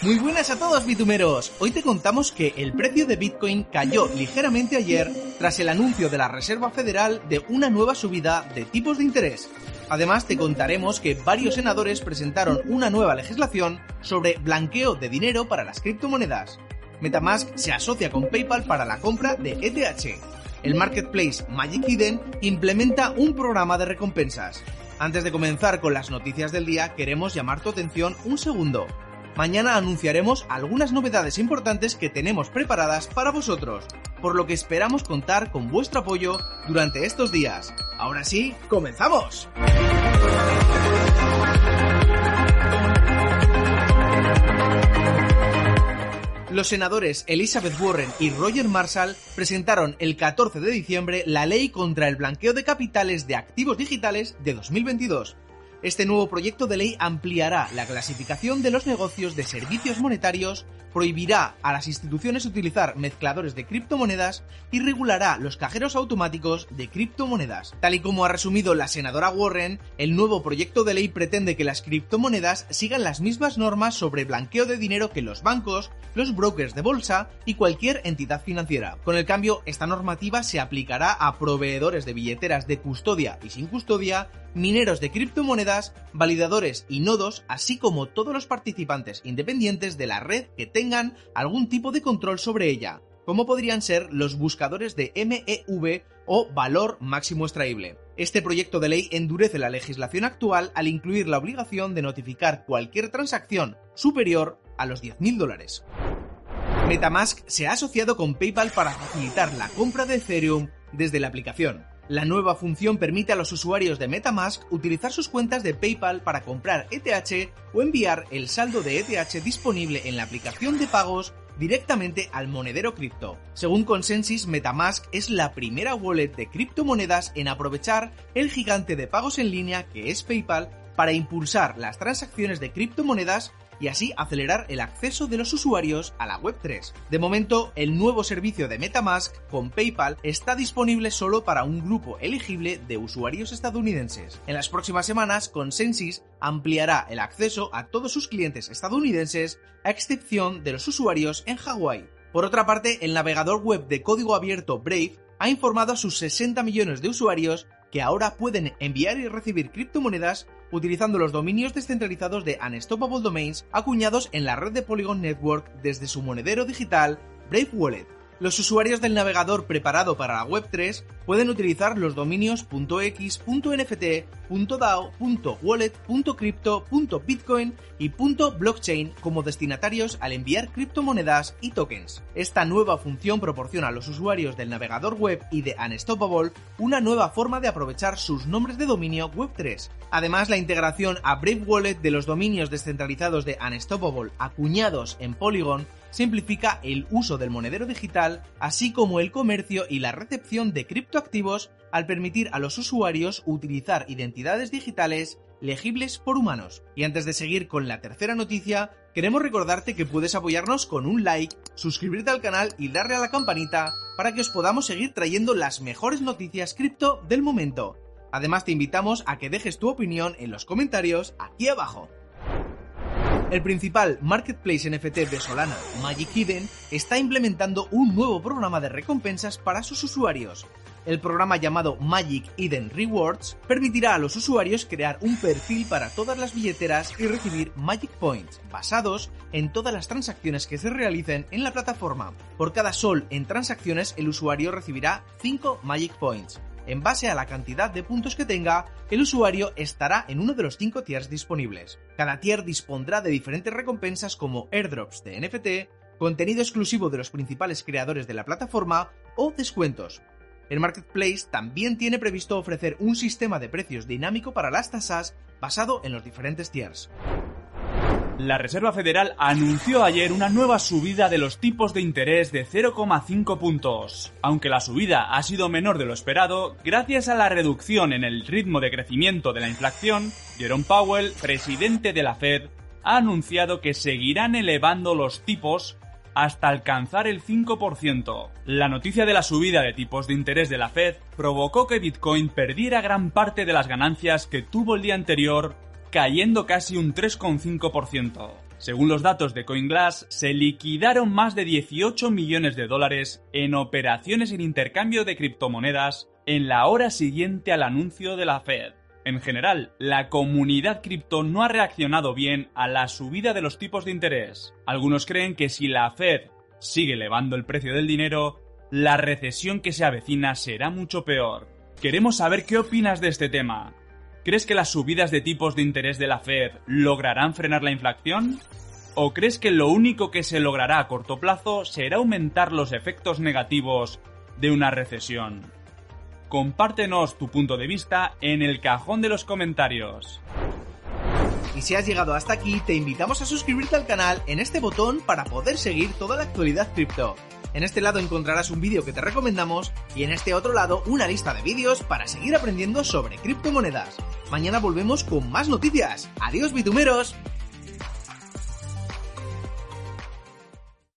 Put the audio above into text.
Muy buenas a todos bitumeros. Hoy te contamos que el precio de Bitcoin cayó ligeramente ayer tras el anuncio de la Reserva Federal de una nueva subida de tipos de interés. Además te contaremos que varios senadores presentaron una nueva legislación sobre blanqueo de dinero para las criptomonedas. Metamask se asocia con PayPal para la compra de ETH. El marketplace Magic Eden implementa un programa de recompensas. Antes de comenzar con las noticias del día, queremos llamar tu atención un segundo mañana anunciaremos algunas novedades importantes que tenemos preparadas para vosotros, por lo que esperamos contar con vuestro apoyo durante estos días. Ahora sí, comenzamos. Los senadores Elizabeth Warren y Roger Marshall presentaron el 14 de diciembre la ley contra el blanqueo de capitales de activos digitales de 2022 este nuevo proyecto de ley ampliará la clasificación de los negocios de servicios monetarios, prohibirá a las instituciones utilizar mezcladores de criptomonedas y regulará los cajeros automáticos de criptomonedas. Tal y como ha resumido la senadora Warren, el nuevo proyecto de ley pretende que las criptomonedas sigan las mismas normas sobre blanqueo de dinero que los bancos, los brokers de bolsa y cualquier entidad financiera. Con el cambio, esta normativa se aplicará a proveedores de billeteras de custodia y sin custodia, mineros de criptomonedas, validadores y nodos, así como todos los participantes independientes de la red que tengan algún tipo de control sobre ella, como podrían ser los buscadores de MEV o valor máximo extraíble. Este proyecto de ley endurece la legislación actual al incluir la obligación de notificar cualquier transacción superior a los 10.000 dólares. Metamask se ha asociado con PayPal para facilitar la compra de Ethereum desde la aplicación. La nueva función permite a los usuarios de Metamask utilizar sus cuentas de PayPal para comprar ETH o enviar el saldo de ETH disponible en la aplicación de pagos directamente al monedero cripto. Según Consensus, Metamask es la primera wallet de criptomonedas en aprovechar el gigante de pagos en línea que es PayPal para impulsar las transacciones de criptomonedas y así acelerar el acceso de los usuarios a la Web3. De momento, el nuevo servicio de Metamask con PayPal está disponible solo para un grupo elegible de usuarios estadounidenses. En las próximas semanas, Consensus ampliará el acceso a todos sus clientes estadounidenses, a excepción de los usuarios en Hawái. Por otra parte, el navegador web de código abierto Brave ha informado a sus 60 millones de usuarios que ahora pueden enviar y recibir criptomonedas utilizando los dominios descentralizados de Unstoppable Domains acuñados en la red de Polygon Network desde su monedero digital Brave Wallet. Los usuarios del navegador preparado para la Web3 pueden utilizar los dominios .x, .dao, y .blockchain como destinatarios al enviar criptomonedas y tokens. Esta nueva función proporciona a los usuarios del navegador web y de Unstoppable una nueva forma de aprovechar sus nombres de dominio Web3. Además, la integración a Brave Wallet de los dominios descentralizados de Unstoppable acuñados en Polygon simplifica el uso del monedero digital, así como el comercio y la recepción de criptoactivos al permitir a los usuarios utilizar identidades digitales legibles por humanos. Y antes de seguir con la tercera noticia, queremos recordarte que puedes apoyarnos con un like, suscribirte al canal y darle a la campanita para que os podamos seguir trayendo las mejores noticias cripto del momento. Además te invitamos a que dejes tu opinión en los comentarios aquí abajo. El principal marketplace NFT de Solana, Magic Eden, está implementando un nuevo programa de recompensas para sus usuarios. El programa llamado Magic Eden Rewards permitirá a los usuarios crear un perfil para todas las billeteras y recibir Magic Points, basados en todas las transacciones que se realicen en la plataforma. Por cada sol en transacciones, el usuario recibirá 5 Magic Points. En base a la cantidad de puntos que tenga, el usuario estará en uno de los 5 tiers disponibles. Cada tier dispondrá de diferentes recompensas como airdrops de NFT, contenido exclusivo de los principales creadores de la plataforma o descuentos. El marketplace también tiene previsto ofrecer un sistema de precios dinámico para las tasas basado en los diferentes tiers. La Reserva Federal anunció ayer una nueva subida de los tipos de interés de 0,5 puntos. Aunque la subida ha sido menor de lo esperado, gracias a la reducción en el ritmo de crecimiento de la inflación, Jerome Powell, presidente de la Fed, ha anunciado que seguirán elevando los tipos hasta alcanzar el 5%. La noticia de la subida de tipos de interés de la Fed provocó que Bitcoin perdiera gran parte de las ganancias que tuvo el día anterior cayendo casi un 3,5%. Según los datos de CoinGlass, se liquidaron más de 18 millones de dólares en operaciones en intercambio de criptomonedas en la hora siguiente al anuncio de la Fed. En general, la comunidad cripto no ha reaccionado bien a la subida de los tipos de interés. Algunos creen que si la Fed sigue elevando el precio del dinero, la recesión que se avecina será mucho peor. Queremos saber qué opinas de este tema. ¿Crees que las subidas de tipos de interés de la Fed lograrán frenar la inflación? ¿O crees que lo único que se logrará a corto plazo será aumentar los efectos negativos de una recesión? Compártenos tu punto de vista en el cajón de los comentarios. Y si has llegado hasta aquí, te invitamos a suscribirte al canal en este botón para poder seguir toda la actualidad cripto. En este lado encontrarás un vídeo que te recomendamos y en este otro lado una lista de vídeos para seguir aprendiendo sobre criptomonedas. Mañana volvemos con más noticias. Adiós bitumeros.